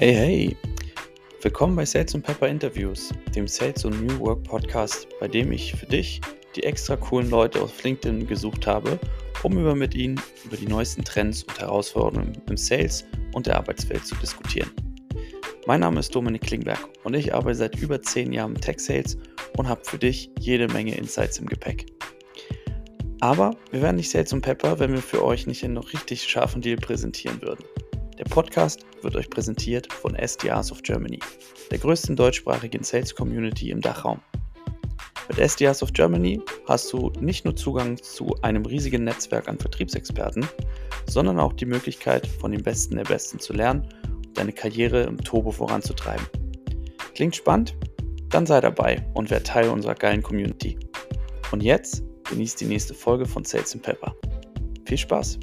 Hey, hey! Willkommen bei Sales und Pepper Interviews, dem Sales und New Work Podcast, bei dem ich für dich die extra coolen Leute auf LinkedIn gesucht habe, um über mit ihnen über die neuesten Trends und Herausforderungen im Sales und der Arbeitswelt zu diskutieren. Mein Name ist Dominik Klingberg und ich arbeite seit über 10 Jahren im Tech Sales und habe für dich jede Menge Insights im Gepäck. Aber wir wären nicht Sales und Pepper, wenn wir für euch nicht einen noch richtig scharfen Deal präsentieren würden. Der Podcast wird euch präsentiert von SDRs of Germany, der größten deutschsprachigen Sales Community im Dachraum. Mit SDRs of Germany hast du nicht nur Zugang zu einem riesigen Netzwerk an Vertriebsexperten, sondern auch die Möglichkeit, von den Besten der Besten zu lernen und deine Karriere im Turbo voranzutreiben. Klingt spannend? Dann sei dabei und werd Teil unserer geilen Community. Und jetzt genießt die nächste Folge von Sales Pepper. Viel Spaß!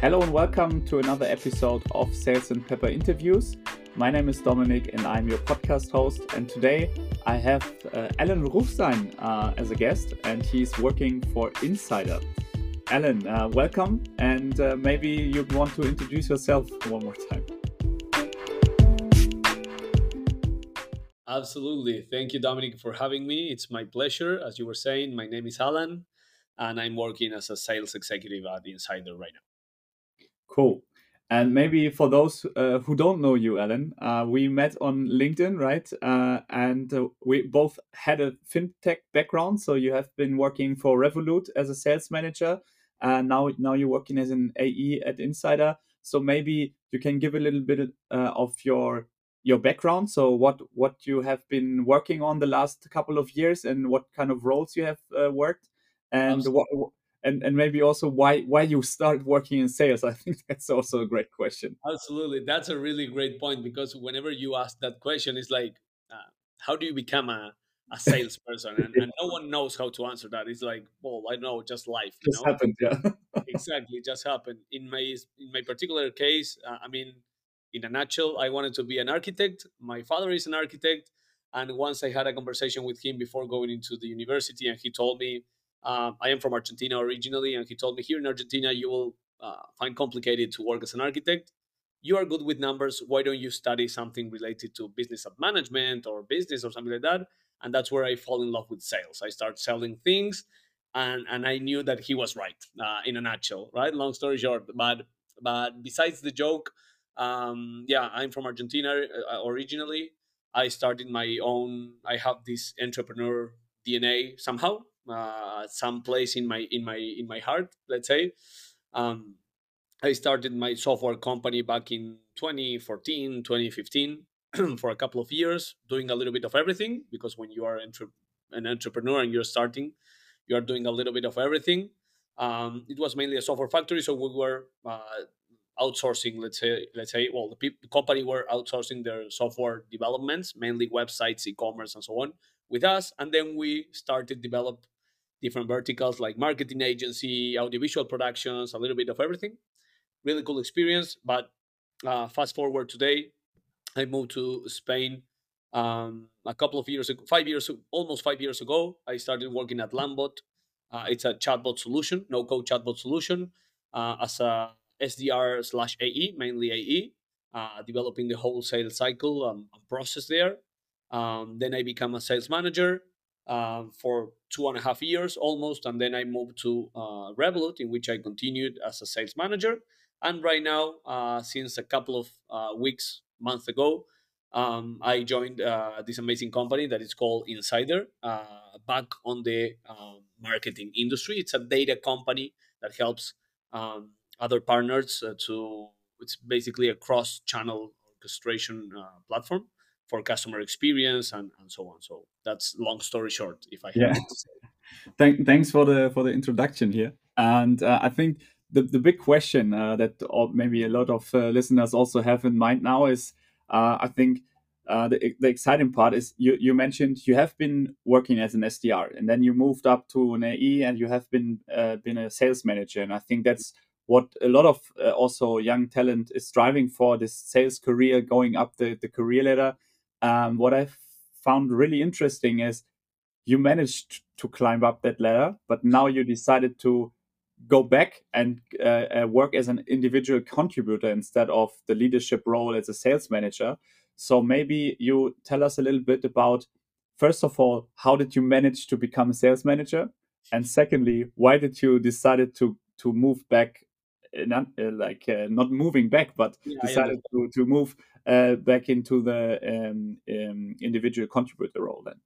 Hello and welcome to another episode of Sales and Pepper Interviews. My name is Dominic and I'm your podcast host. And today I have uh, Alan Ruchtein uh, as a guest, and he's working for Insider. Alan, uh, welcome, and uh, maybe you want to introduce yourself one more time. Absolutely. Thank you, Dominic, for having me. It's my pleasure. As you were saying, my name is Alan, and I'm working as a sales executive at Insider right now. Cool. And maybe for those uh, who don't know you, Alan, uh, we met on LinkedIn, right? Uh, and uh, we both had a fintech background. So you have been working for Revolut as a sales manager, and now now you're working as an AE at Insider. So maybe you can give a little bit uh, of your your background. So what what you have been working on the last couple of years, and what kind of roles you have uh, worked, and what and and maybe also why why you start working in sales. I think that's also a great question. Absolutely. That's a really great point because whenever you ask that question it's like uh, how do you become a a salesperson? And, and, no one knows how to answer that. It's like well i know just life you just know? happened yeah. Exactly just happened. In my in my particular case uh, i mean in a nutshell i wanted to be an architect. My father is an architect and once i had a conversation with him before going into the university and he told me um, I am from Argentina originally, and he told me here in Argentina you will uh, find complicated to work as an architect. You are good with numbers. Why don't you study something related to business of management or business or something like that? And that's where I fall in love with sales. I start selling things, and and I knew that he was right uh, in a nutshell. Right. Long story short, but but besides the joke, um, yeah, I'm from Argentina uh, originally. I started my own. I have this entrepreneur DNA somehow uh, some place in my in my in my heart let's say. Um, i started my software company back in 2014 2015 for a couple of years doing a little bit of everything because when you are entre- an entrepreneur and you're starting you are doing a little bit of everything. Um, it was mainly a software factory so we were uh, outsourcing let's say let's say well the, pe- the company were outsourcing their software developments mainly websites e-commerce and so on with us and then we started develop different verticals like marketing agency, audiovisual productions, a little bit of everything. Really cool experience. But uh, fast forward today, I moved to Spain um, a couple of years ago, five years, almost five years ago. I started working at Landbot. Uh, it's a chatbot solution, no code chatbot solution, uh, as a SDR slash AE, mainly AE, uh, developing the whole sales cycle um, and process there. Um, then I become a sales manager uh, for two and a half years almost, and then I moved to uh, Revolut, in which I continued as a sales manager. And right now, uh, since a couple of uh, weeks, months ago, um, I joined uh, this amazing company that is called Insider, uh, back on the um, marketing industry. It's a data company that helps um, other partners to. It's basically a cross-channel orchestration platform for customer experience and, and so on. So that's long story short, if I yeah. Thank, thanks for the for the introduction here. And uh, I think the, the big question uh, that maybe a lot of uh, listeners also have in mind now is uh, I think uh, the, the exciting part is you, you mentioned you have been working as an SDR and then you moved up to an AE and you have been uh, been a sales manager and I think that's what a lot of also young talent is striving for this sales career going up the, the career ladder um, what I found really interesting is you managed to climb up that ladder, but now you decided to go back and uh, uh, work as an individual contributor instead of the leadership role as a sales manager. So maybe you tell us a little bit about, first of all, how did you manage to become a sales manager, and secondly, why did you decided to to move back, not uh, like uh, not moving back, but yeah, decided to to move uh, back into the um, um, individual contributor role then?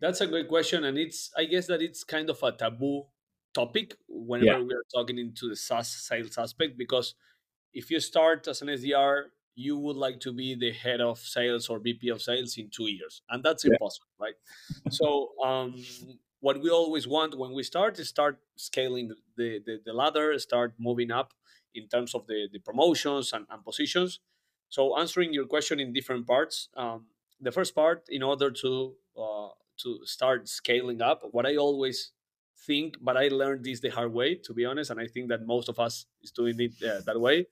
That's a great question, and it's I guess that it's kind of a taboo topic whenever yeah. we are talking into the SaaS sales aspect because if you start as an SDR, you would like to be the head of sales or VP of sales in two years, and that's yeah. impossible, right? so, um, what we always want when we start is start scaling the, the, the ladder, start moving up in terms of the, the promotions and, and positions. So, answering your question in different parts, um, the first part, in order to uh, to start scaling up, what I always think, but I learned this the hard way, to be honest. And I think that most of us is doing it uh, that way.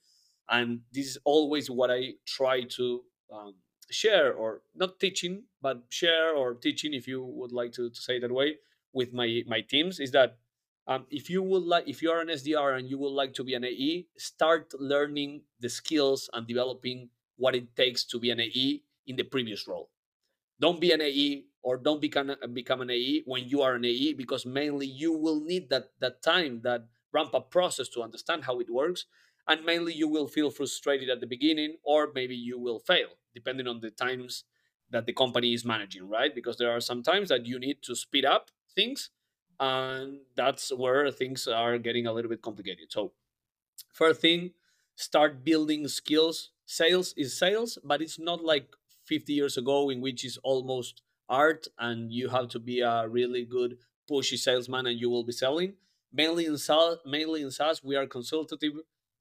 And this is always what I try to um, share, or not teaching, but share or teaching, if you would like to, to say that way, with my my teams. Is that um, if you would like, if you are an SDR and you would like to be an AE, start learning the skills and developing what it takes to be an AE in the previous role. Don't be an AE or don't become become an AE when you are an AE because mainly you will need that that time that ramp up process to understand how it works and mainly you will feel frustrated at the beginning or maybe you will fail depending on the times that the company is managing right because there are some times that you need to speed up things and that's where things are getting a little bit complicated. So first thing start building skills. Sales is sales but it's not like 50 years ago in which is almost art and you have to be a really good pushy salesman and you will be selling. Mainly in SaaS, mainly in SaaS we are consultative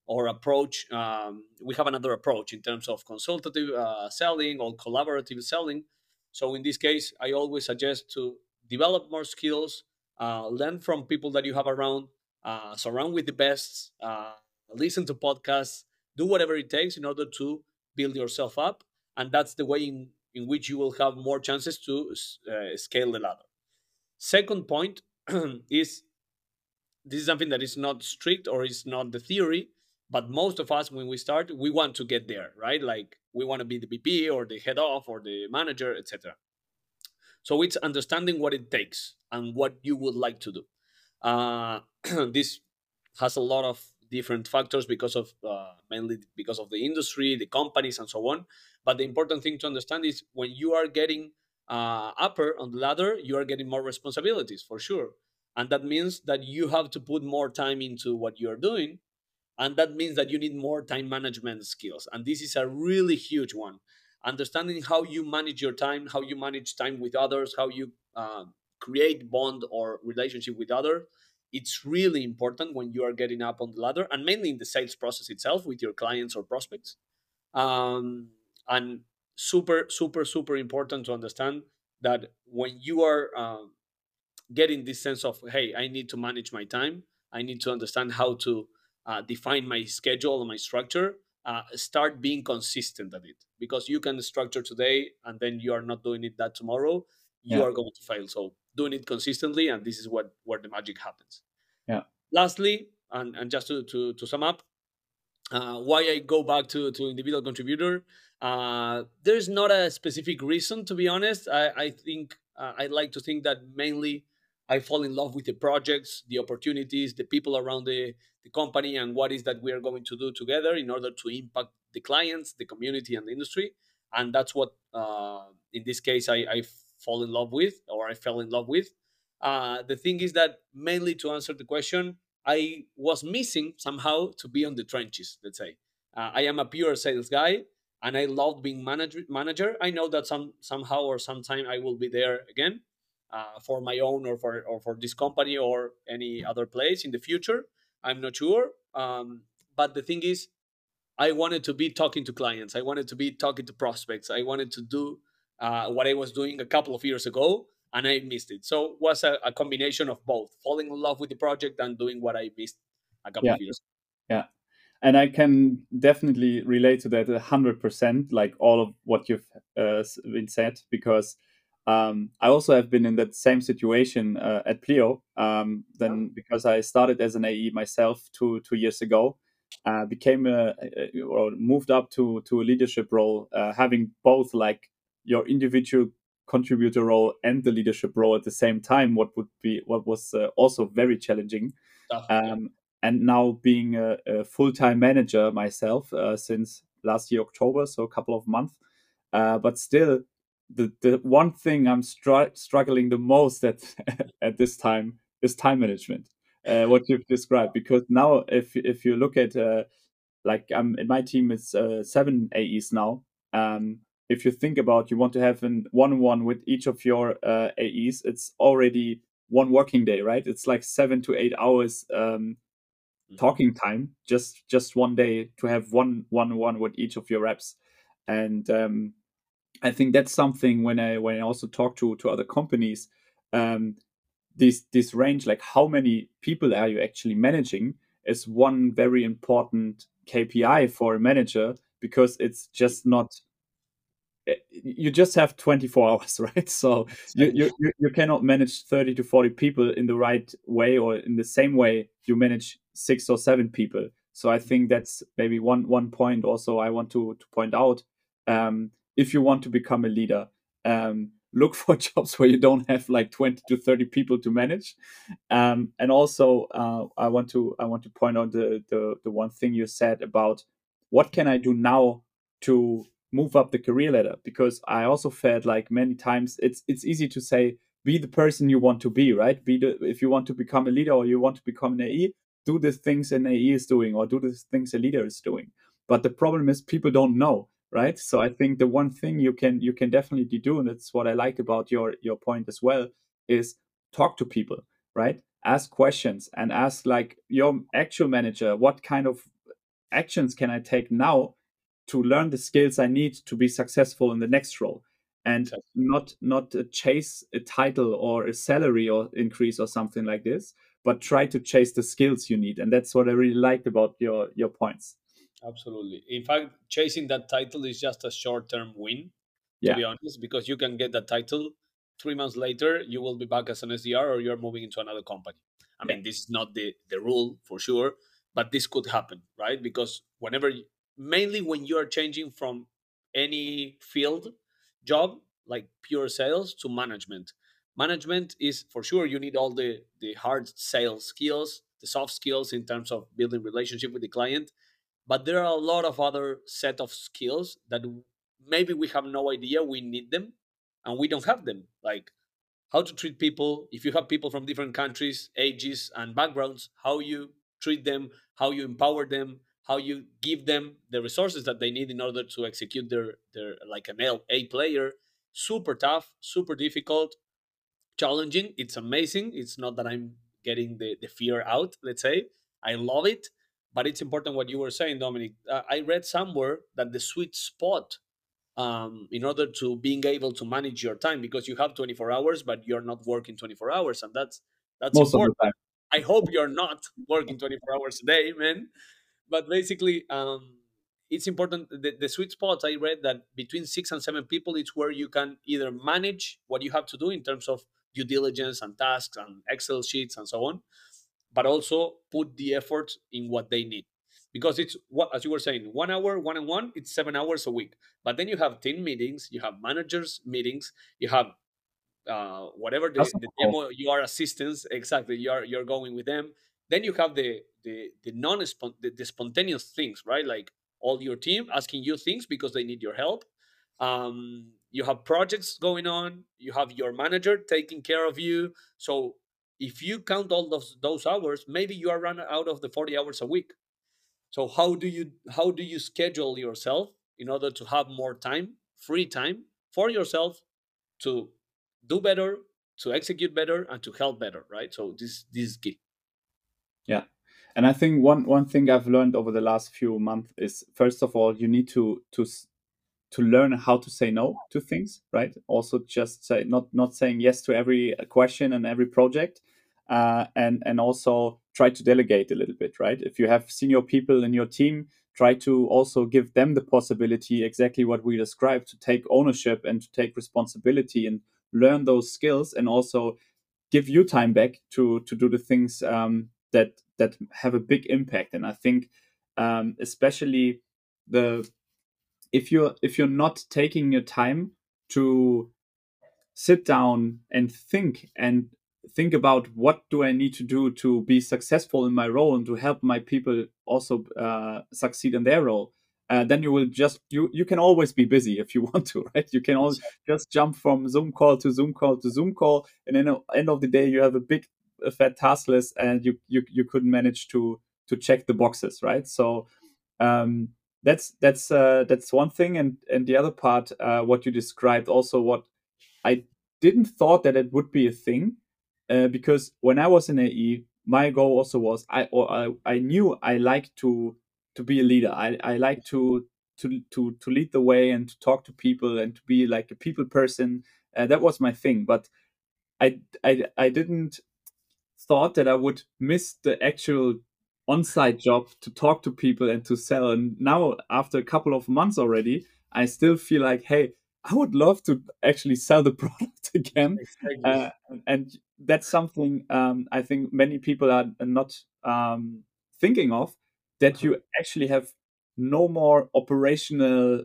or approach um, we have another approach in terms of consultative uh, selling or collaborative selling. So in this case i always suggest to develop more skills uh, learn from people that you have around uh, surround with the best uh, listen to podcasts do whatever it takes in order to build yourself up and that's the way in in which you will have more chances to uh, scale the ladder. Second point is this is something that is not strict or is not the theory, but most of us, when we start, we want to get there, right? Like we want to be the VP or the head of or the manager, etc. So it's understanding what it takes and what you would like to do. Uh, this has a lot of different factors because of uh, mainly because of the industry, the companies, and so on. But the important thing to understand is when you are getting uh, upper on the ladder, you are getting more responsibilities for sure. And that means that you have to put more time into what you're doing. And that means that you need more time management skills. And this is a really huge one. Understanding how you manage your time, how you manage time with others, how you uh, create bond or relationship with others. It's really important when you are getting up on the ladder and mainly in the sales process itself with your clients or prospects. Um, and super super super important to understand that when you are uh, getting this sense of hey i need to manage my time i need to understand how to uh, define my schedule and my structure uh, start being consistent at it because you can structure today and then you are not doing it that tomorrow you yeah. are going to fail so doing it consistently and this is what where the magic happens yeah lastly and, and just to, to, to sum up uh, why i go back to, to individual contributor uh, there's not a specific reason, to be honest. I, I think uh, I like to think that mainly I fall in love with the projects, the opportunities, the people around the, the company, and what is that we are going to do together in order to impact the clients, the community, and the industry. And that's what, uh, in this case, I, I fall in love with, or I fell in love with. Uh, the thing is that mainly to answer the question, I was missing somehow to be on the trenches. Let's say uh, I am a pure sales guy and I loved being manager. Manager, I know that some somehow or sometime I will be there again uh, for my own or for or for this company or any other place in the future. I'm not sure, um, but the thing is, I wanted to be talking to clients. I wanted to be talking to prospects. I wanted to do uh, what I was doing a couple of years ago, and I missed it. So it was a, a combination of both: falling in love with the project and doing what I missed a couple yeah. of years. Yeah and I can definitely relate to that hundred percent, like all of what you've uh, been said, because um, I also have been in that same situation uh, at Pleo. Um, then because I started as an AE myself two two years ago, uh, became a, a, or moved up to to a leadership role, uh, having both like your individual contributor role and the leadership role at the same time. What would be what was uh, also very challenging. Um, and now being a, a full time manager myself uh, since last year October, so a couple of months. Uh, but still, the the one thing I'm str- struggling the most at at this time is time management. Uh, what you've described, because now if if you look at uh, like I'm in my team is uh, seven AEs now. Um, if you think about you want to have an one-on-one with each of your uh, AEs, it's already one working day, right? It's like seven to eight hours um, mm-hmm. talking time, just just one day to have one one-on-one with each of your reps, and um, I think that's something when I when I also talk to to other companies, um, this this range like how many people are you actually managing is one very important KPI for a manager because it's just not eh, you just have 24 hours right? So you, you you cannot manage 30 to 40 people in the right way or in the same way you manage six or seven people. So i think that's maybe one one point also i want to to point out. Um, if you want to become a leader um, look for jobs where you don't have like 20 to 30 people to manage. Um, and also uh, i want to i want to point out the, the the one thing you said about what can i do now to move up the career ladder? Because i also felt like many times it's it's easy to say be the person you want to be right? Be the if you want to become a leader or you want to become an ae do the things an ae is doing or do the things a leader is doing. But the problem is people don't know right? So i think the one thing you can you can definitely do and that's what i like about your your point as well is talk to people right? Ask questions and ask like your actual manager what kind of actions can i take now to learn the skills i need to be successful in the next role? And not not uh, chase a title or a salary or increase or something like this but try to chase the skills you need. And that's what i really liked about your your points Absolutely. In fact, chasing that title is just a short term win, yeah. to be honest, because you can get that title. Three months later, you will be back as an SDR or you're moving into another company. I yeah. mean, this is not the, the rule for sure, but this could happen, right? Because whenever, you, mainly when you are changing from any field job, like pure sales, to management. Management is for sure you need all the, the hard sales skills, the soft skills in terms of building relationship with the client but there are a lot of other set of skills that maybe we have no idea we need them and we don't have them. Like how to treat people if you have people from different countries ages and backgrounds how you treat them how you empower them how you give them the resources that they need in order to execute their their like an a player. Super tough super difficult challenging. It's amazing. It's not that i'm getting the, the fear out let's say. I love it but it's important what you were saying, Dominic. Uh, I read somewhere that the sweet spot um, in order to being able to manage your time because you have 24 hours, but you're not working 24 hours, and that's that's Most important. I hope you're not working 24 hours a day, man. But basically, um, it's important. The, the sweet spot I read that between six and seven people, it's where you can either manage what you have to do in terms of due diligence and tasks and Excel sheets and so on, but also put the effort in what they need. Because it's what as you were saying one hour one on one it's seven hours a week. But then you have team meetings you have managers meetings you have uh, whatever the, the demo you are assistants exactly you're you're going with them. Then you have the the the non the, the spontaneous things right? Like all your team asking you things because they need your help. Um, you have projects going on you have your manager taking care of you. So if you count all those those hours maybe you are run out of the 40 hours a week. So how do you how do you schedule yourself in order to have more time free time for yourself to do better to execute better and to help better right? So this this is key. Yeah. And i think one one thing i've learned over the last few months is first of all you need to to to learn how to say no to things right also just say not not saying yes to every question and every project uh, and and also try to delegate a little bit right if you have senior people in your team try to also give them the possibility exactly what we described to take ownership and to take responsibility and learn those skills and also give you time back to to do the things um, that that have a big impact. And I think um, especially the if you're if you're not taking your time to sit down and think and think about what do I need to do to be successful in my role and to help my people also uh, succeed in their role. Uh, then you will just you you can always be busy if you want to right you can always just jump from zoom call to zoom call to zoom call and then at the end of the day you have a big a fat task list and you you, you couldn't manage to to check the boxes right so um, that's that's uh, that's one thing and and the other part uh, what you described also what i didn't thought that it would be a thing uh, because when I was in AE, my goal also was I or I, I knew I like to to be a leader. I, I like to to to to lead the way and to talk to people and to be like a people person. Uh, that was my thing. But I I I didn't thought that I would miss the actual on-site job to talk to people and to sell. And now after a couple of months already, I still feel like, hey, I would love to actually sell the product again. Exactly. Uh, and that's something um, I think many people are not um, thinking of that uh-huh. you actually have no more operational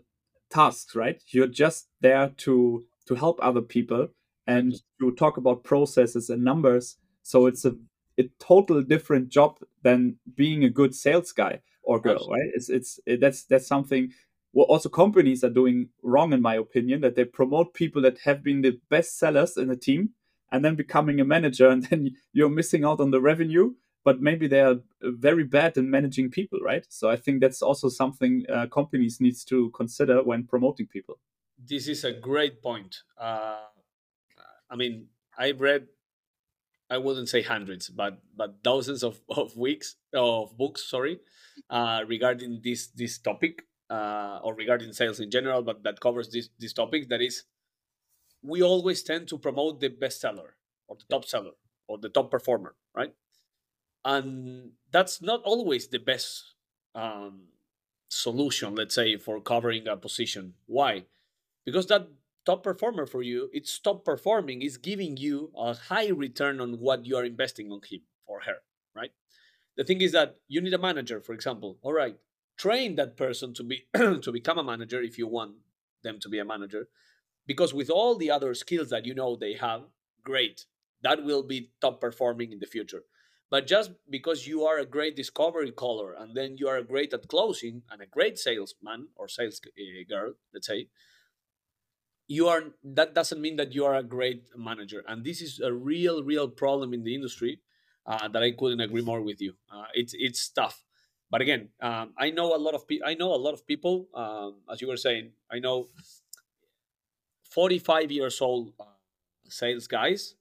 tasks, right? You're just there to to help other people and to talk about processes and numbers. So it's a a total different job than being a good sales guy or girl, Absolutely. right? It's it's it, that's that's something what also companies are doing wrong, in my opinion, that they promote people that have been the best sellers in the team and then becoming a manager, and then you're missing out on the revenue. But maybe they are very bad in managing people, right? So I think that's also something uh, companies needs to consider when promoting people. This is a great point. Uh, I mean, I've read I wouldn't say hundreds, but but thousands of, of weeks of books, sorry, uh, regarding this this topic uh, or regarding sales in general, but that covers this this topic. That is, we always tend to promote the best seller or the top seller or the top performer, right? And that's not always the best um, solution, let's say, for covering a position. Why? Because that top performer for you, it's top performing, is giving you a high return on what you are investing on him or her, right? The thing is that you need a manager, for example. All right, train that person to be to become a manager if you want them to be a manager because with all the other skills that you know they have great that will be top performing in the future but just because you are a great discovery caller and then you are great at closing and a great salesman or sales uh, girl let's say you are that doesn't mean that you are a great manager and this is a real real problem in the industry uh, that i couldn't agree more with you uh, it's it's tough but again, um, I know a lot of people. I know a lot of people. Um, as you were saying, I know forty-five years old uh, sales guys,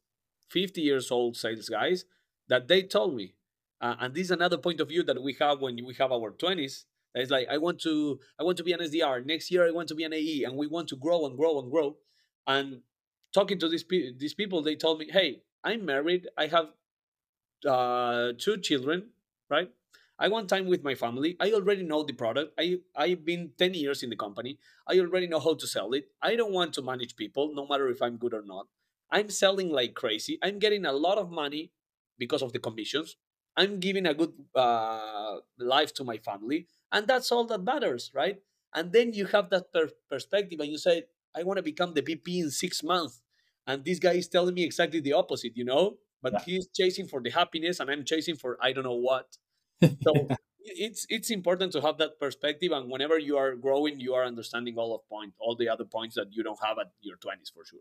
fifty years old sales guys that they told me, uh, and this is another point of view that we have when we have our twenties. It's like I want to, I want to be an SDR next year. I want to be an AE, and we want to grow and grow and grow. And talking to these pe- these people, they told me, "Hey, I'm married. I have uh, two children, right? I want time with my family. I already know the product. I I've been 10 years in the company. I already know how to sell it. I don't want to manage people no matter if I'm good or not. I'm selling like crazy. I'm getting a lot of money because of the commissions. I'm giving a good uh, life to my family, and that's all that matters, right? And then you have that per- perspective, and you say, "I want to become the VP in six months," and this guy is telling me exactly the opposite, you know. But yeah. he's chasing for the happiness, and I'm chasing for I don't know what so it's it's important to have that perspective and whenever you are growing you are understanding all of point all the other points that you don't have at your 20s for sure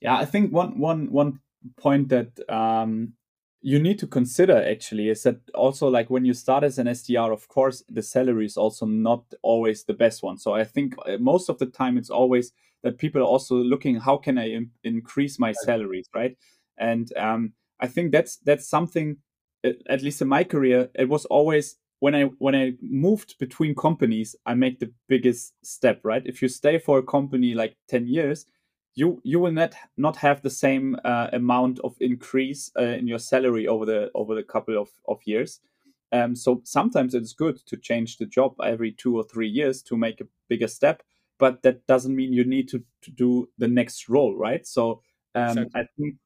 yeah i think one one one point that um you need to consider actually is that also like when you start as an SDR, of course, the salary is also not always the best one. So I think uh, most of the time it's always that people are also looking how can I Im- increase my salaries, right? And um, I think that's that's something at least in my career, it was always when I when I moved between companies, I make the biggest step. Right, if you stay for a company like ten years, you you will not not have the same uh, amount of increase uh, in your salary over the over the couple of of years. Um, so sometimes it's good to change the job every two or three years to make a bigger step, but that doesn't mean you need to, to do the next role, right? So Um, Exactly. I think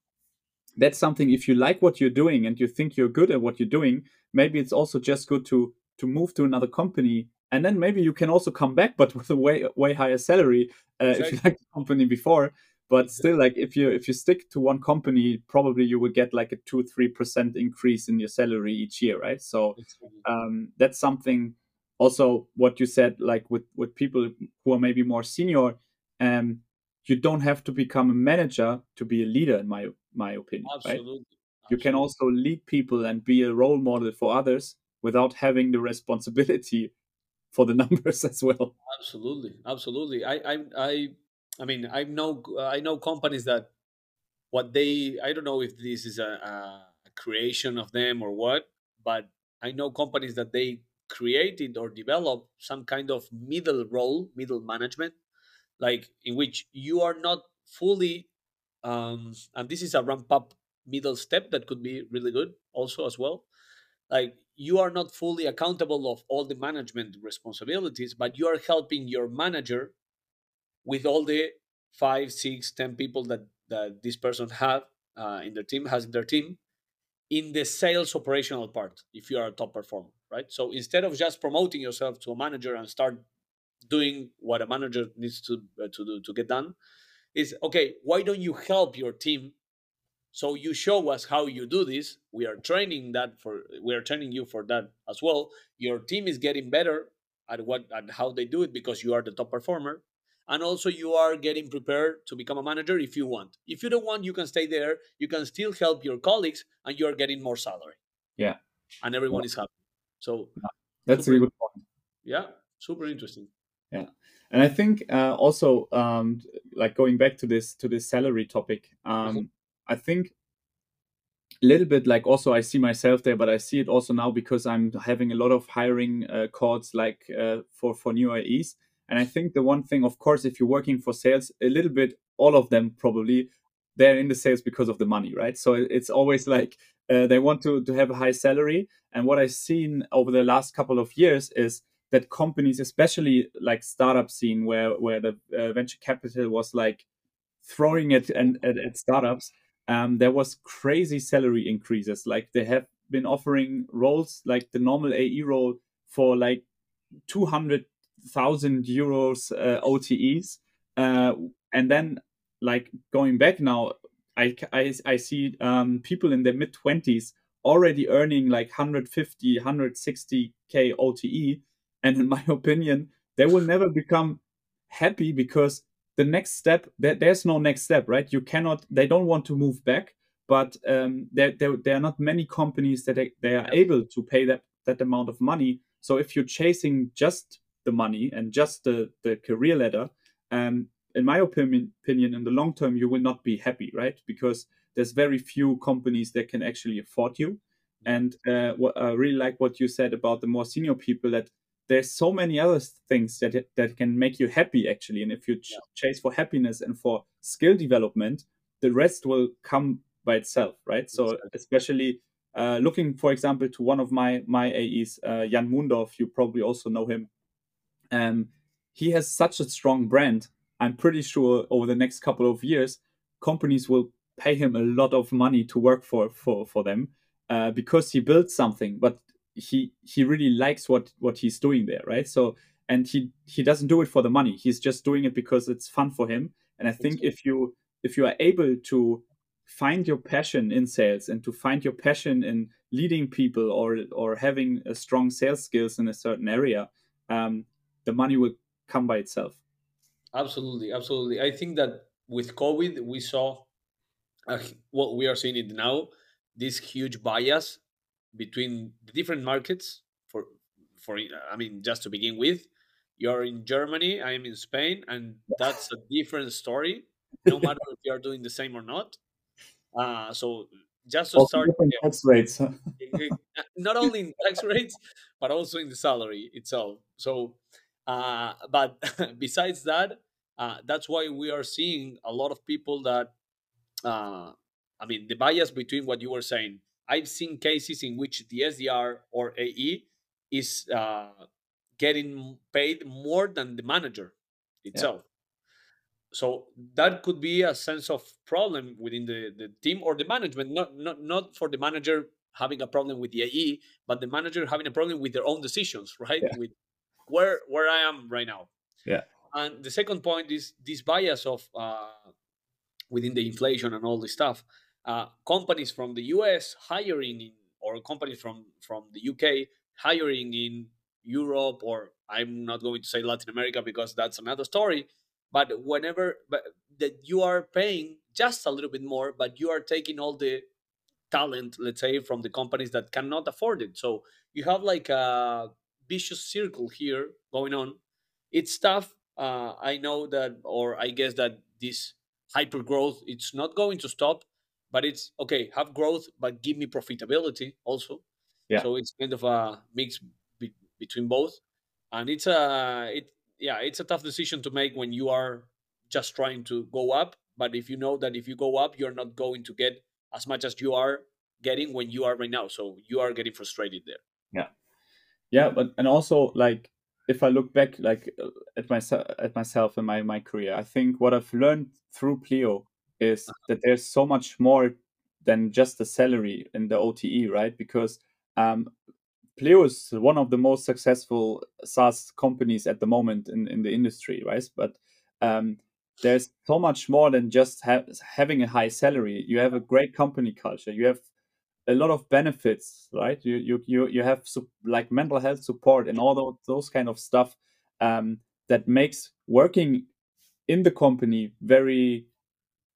that's something. If you like what you're doing and you think you're good at what you're doing, maybe it's also just good to to move to another company, and then maybe you can also come back, but with a way way higher salary uh, if you like the company before. But Exactly. still, like if you if you stick to one company, probably you will get like a two three percent increase in your salary each year, right? So um, that's something also what you said like with with people who are maybe more senior um you don't have to become a manager to be a leader in my my opinion right Absolutely. you can also lead people and be a role model for others without having the responsibility for the numbers as well Absolutely. Absolutely. I I I I mean I know I know companies that what they I don't know if this is a, a creation of them or what, but I know companies that they created or developed some kind of middle role, middle management, like in which you are not fully um and this is a ramp up middle step that could be really good also as well like you are not fully accountable of all the management responsibilities but you are helping your manager with all the five six ten people that that this person have uh, in their team has in their team in the sales operational part if you are a top performer right? So instead of just promoting yourself to a manager and start doing what a manager needs to uh, to do to get done is okay why don't you help your team so you show us how you do this. We are training that for we are training you for that as well. Your team is getting better at what at how they do it because you are the top performer. And also you are getting prepared to become a manager if you want. If you don't want you can stay there. You can still help your colleagues and you are getting more salary. Yeah. And everyone is happy. So that's a super, good point. Yeah super interesting. Yeah. And i think uh, also um, like going back to this to this salary topic um, Mhm. I think a little bit like also i see myself there but i see it also now because i'm having a lot of hiring uh, calls like uh, for for new AEs and i think the one thing of course if you're working for sales a little bit all of them probably they're in the sales because of the money right? So it's always like uh, they want to to have a high salary. And what i've seen over the last couple of years is that companies especially like startup scene where where the uh, venture capital was like throwing it at, at startups um, there was crazy salary increases like they have been offering roles like the normal ae role for like 200,000 euros uh, OTEs. Uh, and then, like, going back now, I, I, I see um, people in their mid 20s already earning like 150, 160K OTE. And in my opinion, they will never become happy because the next step, there, there's no next step, right? You cannot, they don't want to move back. But um, there, there, there are not many companies that they, they are able to pay that, that amount of money so if you're chasing just the money and just the, the career ladder, um, in my opinion, opinion, in the long term, you will not be happy, right? Because there's very few companies that can actually afford you. And uh, what I really like what you said about the more senior people that there's so many other things that that can make you happy actually. And if you ch- chase for happiness and for skill development, the rest will come by itself, right? So Exactly. especially uh, looking, for example, to one of my my AEs, uh, Jan Mundorf, you probably also know him. Um, he has such a strong brand. I'm pretty sure over the next couple of years, companies will pay him a lot of money to work for for for them uh, because he built something. But he he really likes what what he's doing there, right? So and he he doesn't do it for the money. He's just doing it because it's fun for him. And I think if you if you are able to find your passion in sales and to find your passion in leading people or or having a strong sales skills in a certain area um, the money will come by itself Absolutely, absolutely. I think that with COVID, we saw uh, what we are seeing it now. This huge bias between the different markets. For for I mean, just to begin with, you're in Germany, I am in Spain, and that's a different story. No matter if you are doing the same or not. Uh, so just to also start, different yeah, tax rates not only in tax rates but also in the salary itself so uh, but besides that uh, that's why we are seeing a lot of people that uh, i mean the bias between what you were saying i've seen cases in which the sdr or ae is uh, getting paid more than the manager itself so that could be a sense of problem within the, the team or the management not, not not for the manager having a problem with the AE, but the manager having a problem with their own decisions, right? Yeah. With where where I am right now. Yeah. And the second point is this bias of uh, within the inflation and all this stuff. Uh, companies from the US hiring in, or companies from from the UK hiring in Europe, or I'm not going to say Latin America because that's another story. But whenever but that you are paying just a little bit more, but you are taking all the talent, let's say, from the companies that cannot afford it. So you have like a vicious circle here going on. It's tough. Uh, I know that, or I guess that this hyper growth, it's not going to stop, but it's okay, have growth, but give me profitability also. Yeah. So it's kind of a mix be- between both. And it's a, it, yeah, it's a tough decision to make when you are just trying to go up. But if you know that if you go up, you're not going to get as much as you are getting when you are right now. So you are getting frustrated there. Yeah, yeah, but and also like if I look back like at myself at myself and my my career, I think what I've learned through Pleo is that there's so much more than just the salary in the OTE, right? Because um, Pleo is one of the most successful SaaS companies at the moment in, in the industry, right? But um, there's so much more than just ha- having a high salary. You have a great company culture. You have a lot of benefits, right? You you you you have su- like mental health support and all those those kind of stuff um, that makes working in the company very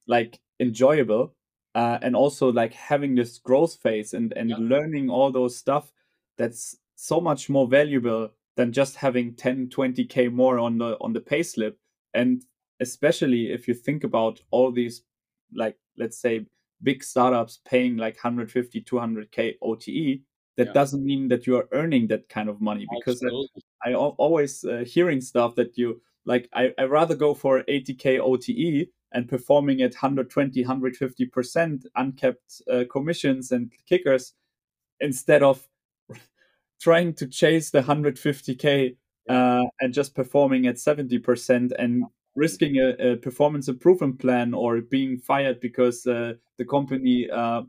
like enjoyable uh, and also like having this growth phase and and Yeah. learning all those stuff that's so much more valuable than just having 10 20k more on the on the pay slip and especially if you think about all these like let's say big startups paying like 150 200k ote that Yeah. doesn't mean that you are earning that kind of money because. I al- always uh, hearing stuff that you like. I I rather go for 80k OTE and performing at 120, 150 percent uncapped uh, commissions and kickers instead of trying to chase the 150k uh, and just performing at 70 percent and risking a, a performance improvement plan or being fired because uh, the company uh,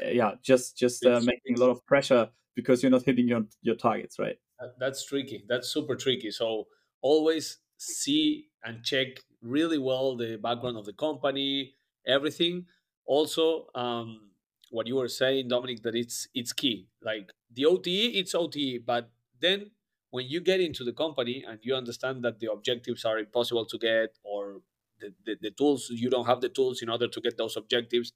yeah just just uh, making a lot of pressure because you're not hitting your your targets right That's tricky. That's super tricky. So always see and check really well the background of the company, everything. Also, um, what you were saying, Dominic, that it's it's key. Like the OTE, it's OTE, but then when you get into the company and you understand that the objectives are impossible to get or the, the, the tools you don't have the tools in order to get those objectives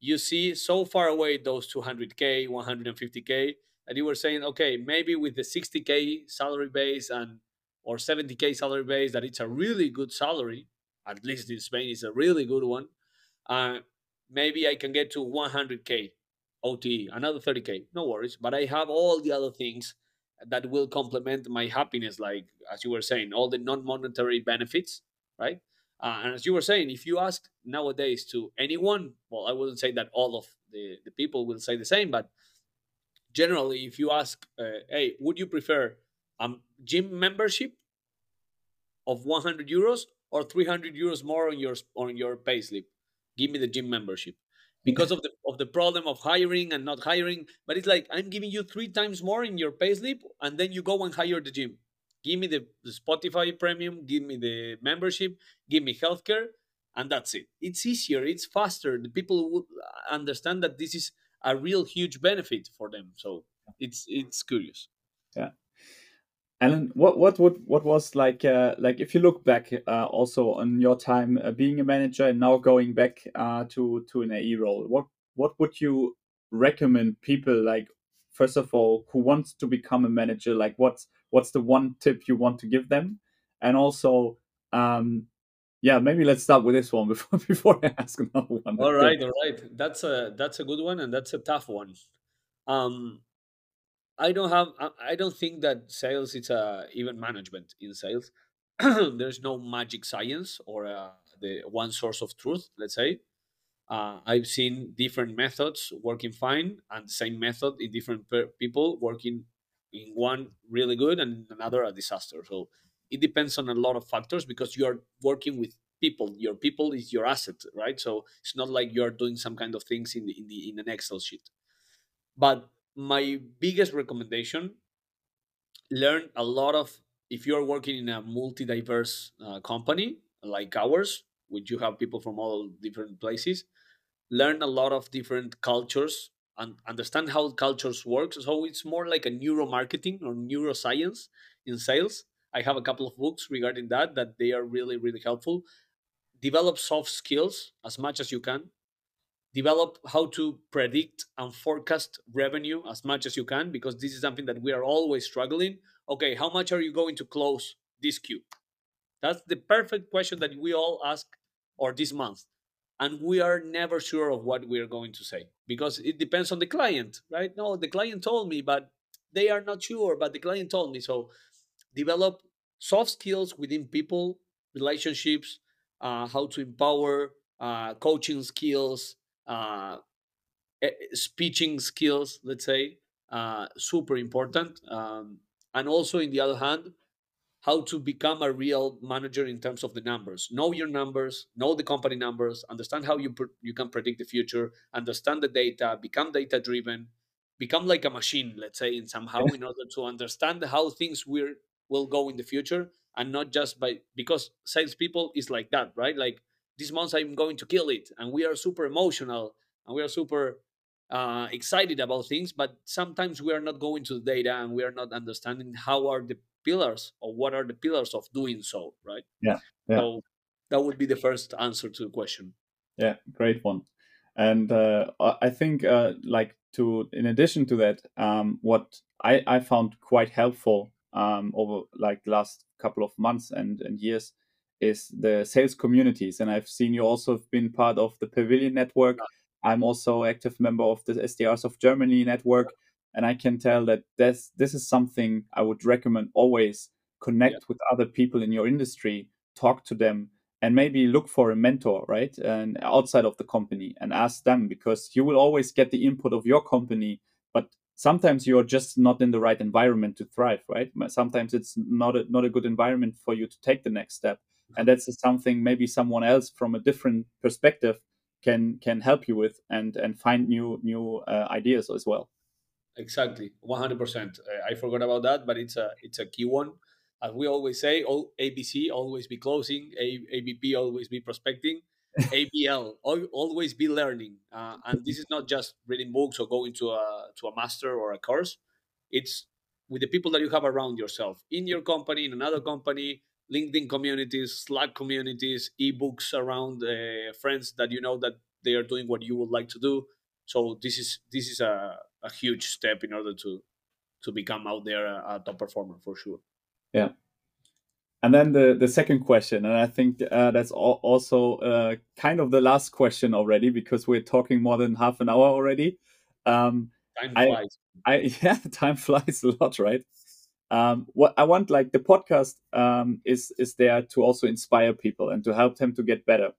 you see so far away those 200k 150k and you were saying okay maybe with the 60k salary base and or 70k salary base that it's a really good salary at least in spain is a really good one uh, maybe i can get to 100k ote another 30k no worries but i have all the other things that will complement my happiness like as you were saying all the non-monetary benefits right? Uh, and as you were saying, if you ask nowadays to anyone, well, I wouldn't say that all of the, the people will say the same, but generally, if you ask, uh, hey, would you prefer a gym membership of 100 euros or 300 euros more on your on your payslip? Give me the gym membership because of the of the problem of hiring and not hiring. But it's like I'm giving you three times more in your payslip, and then you go and hire the gym. Give me the, the Spotify premium, give me the membership, give me healthcare, and that's it. It's easier, it's faster. The people will understand that this is a real huge benefit for them. So it's it's curious. Alan, what what would what was like uh, like if you look back uh, also on your time uh, being a manager and now going back uh, to to an AE role, what what would you recommend people like first of all who wants to become a manager like what's what's the one tip you want to give them and also um yeah maybe let's start with this one before before I ask another one. All right, all right. That's a that's a good one, and that's a tough one. Um, I don't have. I- don't think that sales it's a even management in sales. There's no magic science or uh, the one source of truth. Let's say. Uh, I've seen different methods working fine, and the same method in different per- people working in one really good and another a disaster. So it depends on a lot of factors because you are working with people. Your people is your asset, right? So it's not like you're doing some kind of things in the, in the in an Excel sheet. But my biggest recommendation: learn a lot of. If you're working in a multi-diverse uh, company like ours, which you have people from all different places, learn a lot of different cultures and understand how cultures work. So it's more like a neuromarketing or neuroscience in sales. I have a couple of books regarding that that they are really really helpful. Develop soft skills as much as you can. Develop how to predict and forecast revenue as much as you can because this is something that we are always struggling. Okay, how much are you going to close this Q? That's the perfect question that we all ask or this month and we are never sure of what we are going to say because it depends on the client right no the client told me but they are not sure but the client told me so develop soft skills within people relationships uh, how to empower uh, coaching skills uh, speaking skills let's say uh, super important um, and also in the other hand how to become a real manager in terms of the numbers. Know your numbers, know the company numbers, understand how you pr- you can predict the future, understand the data, become data driven, become like a machine, let's say, in somehow in order to understand how things will will go in the future, and not just by because salespeople is like that, right? Like this month I'm going to kill it, and we are super emotional and we are super uh, excited about things, but sometimes we are not going to the data and we are not understanding how are the pillars or what are the pillars of doing so, right? Yeah. yeah. So that would be the first answer to the question. Yeah, great one. And uh, I think, uh, like, to in addition to that, um, what I, I found quite helpful um, over like last couple of months and, and years is the sales communities. And I've seen you also have been part of the Pavilion Network. I'm also active member of the SDRs of Germany network and I can tell that this this is something I would recommend always connect yeah. with other people in your industry, talk to them, and maybe look for a mentor, right? And outside of the company and ask them because you will always get the input of your company, but sometimes you're just not in the right environment to thrive, right? Sometimes it's not a, not a good environment for you to take the next step, and that's something maybe someone else from a different perspective can can help you with and and find new new uh, ideas as well. Exactly, one hundred percent. I forgot about that, but it's a it's a key one. As we always say, all ABC always be closing, a, ABP always be prospecting, ABL always be learning. Uh, and this is not just reading books or going to a to a master or a course. It's with the people that you have around yourself in your company, in another company, LinkedIn communities, Slack communities, ebooks around uh, friends that you know that they are doing what you would like to do. So this is this is a a huge step in order to to become out there a, a top performer for sure. Yeah. And then the, the second question, and I think uh, that's also uh, kind of the last question already because we're talking more than half an hour already. Um, time flies. I, I, yeah, time flies a lot, right? Um, what I want, like the podcast, um, is is there to also inspire people and to help them to get better.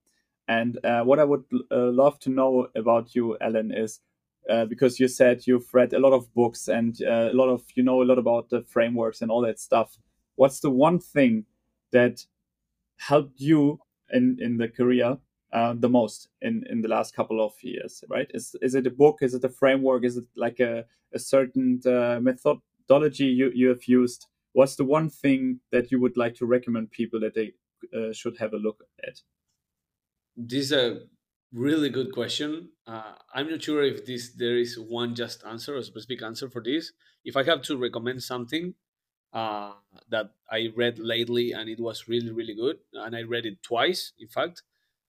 And uh, what I would uh, love to know about you, Alan, is uh, because you said you've read a lot of books and uh, a lot of you know a lot about the frameworks and all that stuff. What's the one thing that helped you in in the career uh, the most in in the last couple of years right? Is is it a book? Is it a framework? Is it like a, a certain uh, methodology you, you have used what's the one thing that you would like to recommend people that they uh, should have a look at this is a really good question. Uh, I'm not sure if this there is one just answer, or specific answer for this. If I have to recommend something uh, that I read lately and it was really really good, and I read it twice, in fact,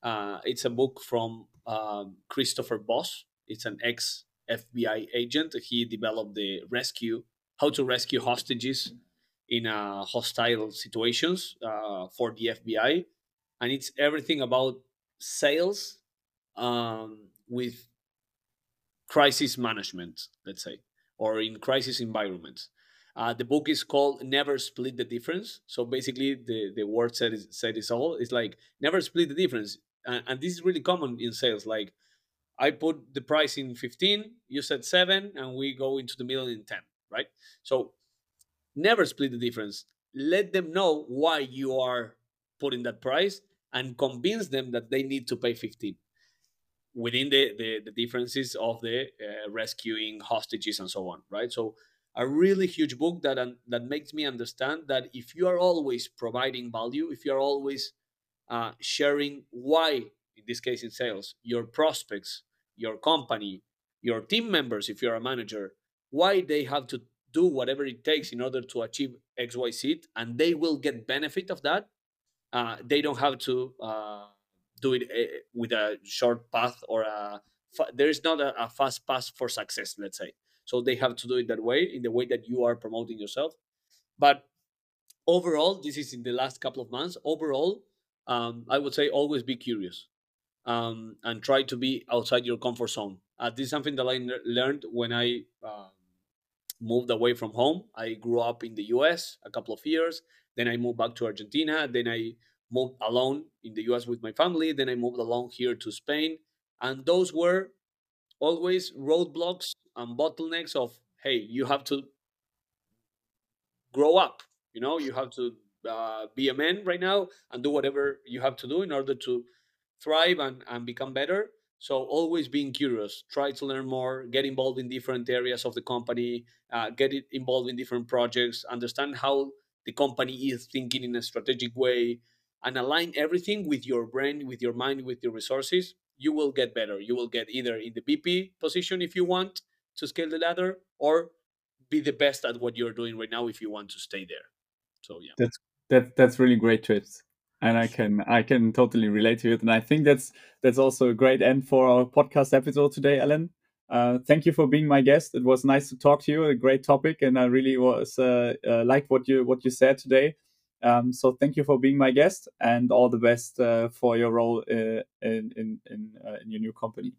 uh, it's a book from um, Christopher Voss. It's an ex FBI agent. He developed the rescue, how to rescue hostages in uh, hostile situations uh, for the FBI, and it's everything about sales um, with crisis management, let's say, or in crisis environments. Uh, the book is called Never Split the Difference. So basically, the, the word said is, said is all. It's like never split the difference. And, and this is really common in sales. Like I put the price in 15, you said seven, and we go into the middle in 10, right? So never split the difference. Let them know why you are putting that price and convince them that they need to pay 15 within the, the, the differences of the uh, rescuing hostages and so on, right? So a really huge book that that makes me understand that if you are always providing value, if you are always uh, sharing why, in this case in sales, your prospects, your company, your team members, if you're a manager, why they have to do whatever it takes in order to achieve X, Y, Z, and they will get benefit of that. Uh, they don't have to uh, do it uh, with a short path or a. There is not a, a fast path for success. Let's say so they have to do it that way in the way that you are promoting yourself. But overall, this is in the last couple of months. Overall, um, I would say always be curious um, and try to be outside your comfort zone. Uh, this is something that I learned when I uh, moved away from home. I grew up in the US a couple of years. Then I moved back to Argentina. Then I moved alone in the US with my family. Then I moved alone here to Spain. And those were always roadblocks and bottlenecks of hey you have to grow up you know you have to uh, be a man right now and do whatever you have to do in order to thrive and, and become better so always being curious try to learn more get involved in different areas of the company uh, get it involved in different projects understand how the company is thinking in a strategic way and align everything with your brain with your mind with your resources you will get better you will get either in the vp position if you want to scale the ladder or be the best at what you're doing right now if you want to stay there. So yeah. That's that that's really great tips. And I can I can totally relate to it. And I think that's that's also a great end for our podcast episode today, Alan. Uh, thank you for being my guest. It was nice to talk to you. A great topic, and I really was uh, uh, liked what you what you said today. Um, so thank you for being my guest, and all the best uh, for your role uh, in in in, uh, in your new company.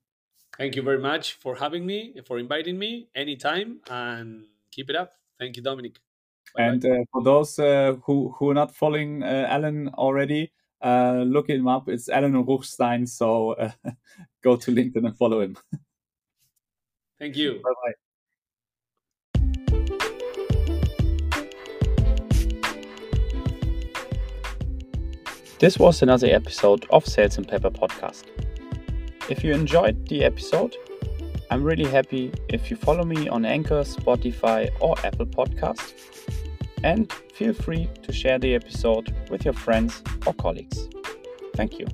Thank you very much for having me, for inviting me anytime, and keep it up. Thank you, Dominic. Bye and uh, for those uh, who who are not following uh, Alan already, uh, look him up. It's Alan Ruchtein. So uh, go to LinkedIn and follow him. Thank you. Bye bye. This was another episode of Sales and Pepper podcast. If you enjoyed the episode, I'm really happy if you follow me on Anchor, Spotify, or Apple Podcasts. And feel free to share the episode with your friends or colleagues. Thank you.